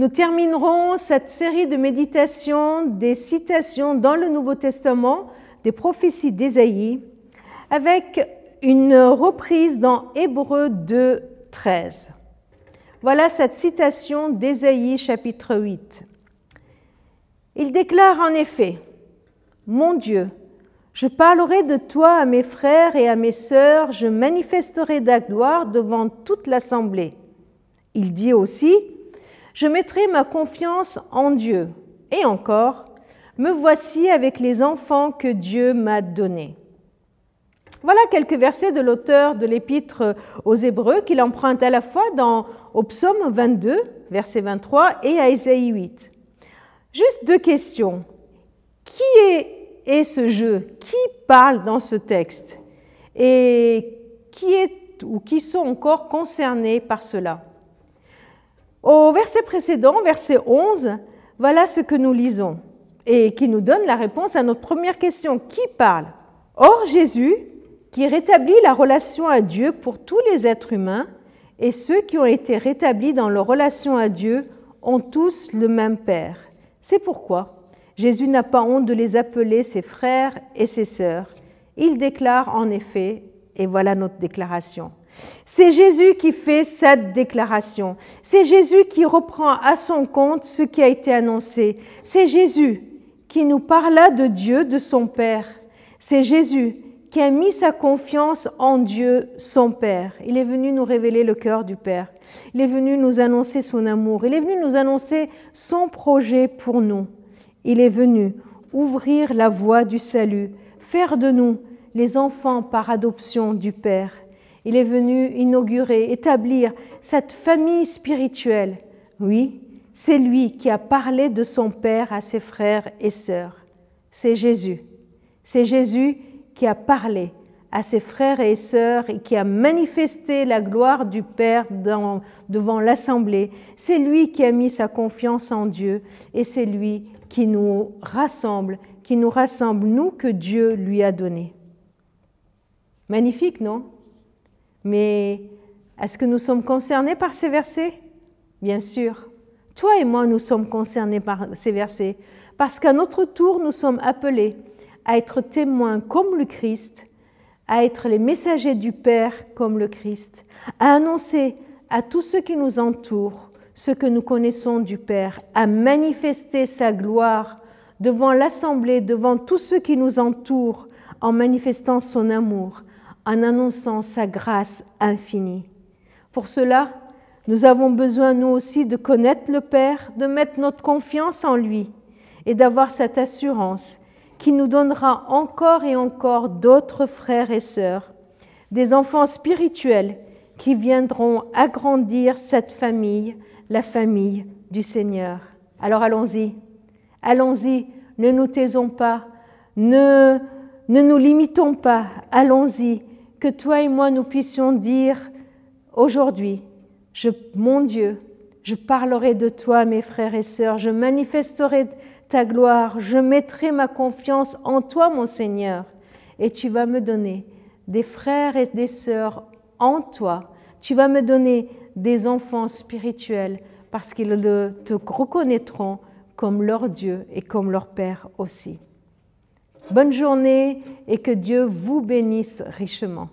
nous terminerons cette série de méditations des citations dans le Nouveau Testament des prophéties d'Ésaïe avec une reprise dans Hébreu 2, 13. Voilà cette citation d'Ésaïe chapitre 8. Il déclare en effet, Mon Dieu, je parlerai de toi à mes frères et à mes sœurs, je manifesterai ta gloire devant toute l'assemblée. Il dit aussi, Je mettrai ma confiance en Dieu. Et encore, Me voici avec les enfants que Dieu m'a donnés. Voilà quelques versets de l'auteur de l'épître aux Hébreux qu'il emprunte à la fois dans, au psaume 22, verset 23, et à Ésaïe 8. Juste deux questions. Qui est, est ce jeu? Qui parle dans ce texte? Et qui est ou qui sont encore concernés par cela? Au verset précédent, verset 11, voilà ce que nous lisons et qui nous donne la réponse à notre première question. Qui parle? Or Jésus, qui rétablit la relation à Dieu pour tous les êtres humains, et ceux qui ont été rétablis dans leur relation à Dieu ont tous le même Père. C'est pourquoi Jésus n'a pas honte de les appeler ses frères et ses sœurs. Il déclare en effet, et voilà notre déclaration. C'est Jésus qui fait cette déclaration. C'est Jésus qui reprend à son compte ce qui a été annoncé. C'est Jésus qui nous parla de Dieu, de son Père. C'est Jésus qui a mis sa confiance en Dieu, son Père. Il est venu nous révéler le cœur du Père. Il est venu nous annoncer son amour. Il est venu nous annoncer son projet pour nous. Il est venu ouvrir la voie du salut, faire de nous les enfants par adoption du Père. Il est venu inaugurer, établir cette famille spirituelle. Oui, c'est lui qui a parlé de son Père à ses frères et sœurs. C'est Jésus. C'est Jésus qui a parlé à ses frères et sœurs et qui a manifesté la gloire du Père devant l'assemblée. C'est lui qui a mis sa confiance en Dieu et c'est lui qui nous rassemble, qui nous rassemble, nous que Dieu lui a donné. Magnifique, non? Mais est-ce que nous sommes concernés par ces versets? Bien sûr. Toi et moi, nous sommes concernés par ces versets parce qu'à notre tour, nous sommes appelés à être témoins comme le Christ, à être les messagers du Père comme le Christ, à annoncer à tous ceux qui nous entourent ce que nous connaissons du Père, à manifester sa gloire devant l'assemblée, devant tous ceux qui nous entourent, en manifestant son amour, en annonçant sa grâce infinie. Pour cela, nous avons besoin, nous aussi, de connaître le Père, de mettre notre confiance en lui et d'avoir cette assurance qui nous donnera encore et encore d'autres frères et sœurs, des enfants spirituels qui viendront agrandir cette famille, la famille du Seigneur. Alors allons-y, allons-y, ne nous taisons pas, ne, ne nous limitons pas, allons-y, que toi et moi nous puissions dire aujourd'hui, je, mon Dieu, je parlerai de toi, mes frères et sœurs, je manifesterai ta gloire, je mettrai ma confiance en toi, mon Seigneur, et tu vas me donner des frères et des sœurs en toi. Tu vas me donner des enfants spirituels parce qu'ils te reconnaîtront comme leur Dieu et comme leur Père aussi. Bonne journée et que Dieu vous bénisse richement.